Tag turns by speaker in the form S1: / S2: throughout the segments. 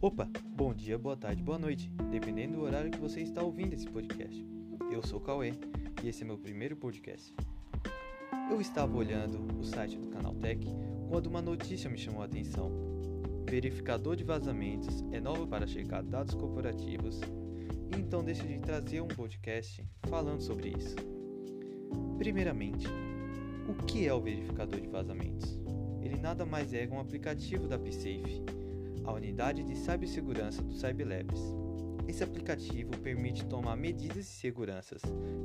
S1: Opa, bom dia, boa tarde, boa noite, dependendo do horário que você está ouvindo esse podcast. Eu sou o Cauê e esse é meu primeiro podcast. Eu estava olhando o site do Canaltech quando uma notícia me chamou a atenção. Verificador de vazamentos é novo para checar dados corporativos então decidi trazer um podcast falando sobre isso. Primeiramente, o que é o verificador de vazamentos? Ele nada mais é que um aplicativo da PSafe a unidade de cibersegurança do Cybelabs. Esse aplicativo permite tomar medidas de segurança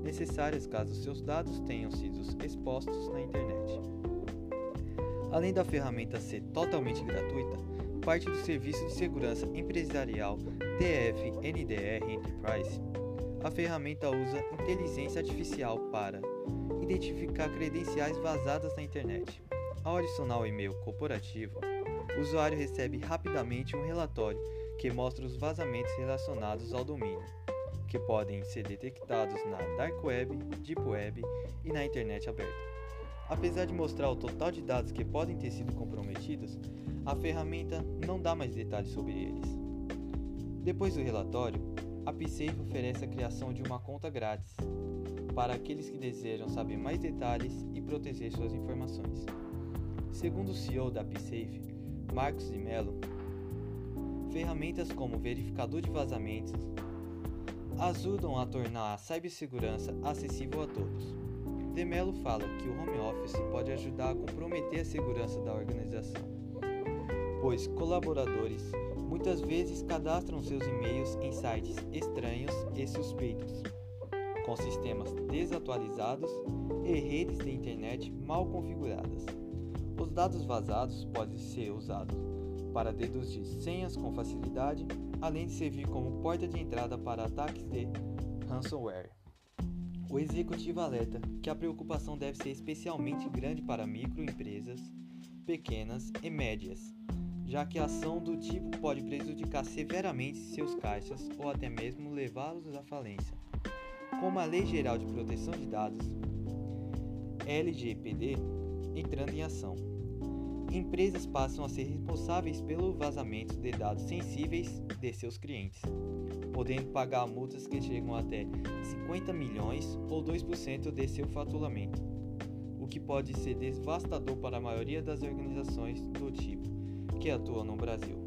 S1: necessárias caso seus dados tenham sido expostos na internet. Além da ferramenta ser totalmente gratuita, parte do serviço de segurança empresarial DF-NDR Enterprise, a ferramenta usa inteligência artificial para identificar credenciais vazadas na internet. Ao adicionar o e-mail corporativo, o usuário recebe rapidamente um relatório que mostra os vazamentos relacionados ao domínio, que podem ser detectados na Dark Web, Deep Web e na internet aberta. Apesar de mostrar o total de dados que podem ter sido comprometidos, a ferramenta não dá mais detalhes sobre eles. Depois do relatório, a PSafe oferece a criação de uma conta grátis para aqueles que desejam saber mais detalhes e proteger suas informações. Segundo o CEO da PSafe, Marcos de Mello, ferramentas como verificador de vazamentos ajudam a tornar a cibersegurança acessível a todos. De Mello fala que o home office pode ajudar a comprometer a segurança da organização, pois colaboradores muitas vezes cadastram seus e-mails em sites estranhos e suspeitos, com sistemas desatualizados e redes de internet mal configuradas. Os dados vazados podem ser usados para deduzir senhas com facilidade, além de servir como porta de entrada para ataques de ransomware. O executivo alerta que a preocupação deve ser especialmente grande para microempresas, pequenas e médias, já que a ação do tipo pode prejudicar severamente seus caixas ou até mesmo levá-los à falência. Como a Lei Geral de Proteção de Dados, LGPD, entrando em ação. Empresas passam a ser responsáveis pelo vazamento de dados sensíveis de seus clientes, podendo pagar multas que chegam até 50 milhões ou 2% de seu faturamento, o que pode ser devastador para a maioria das organizações do tipo que atuam no Brasil.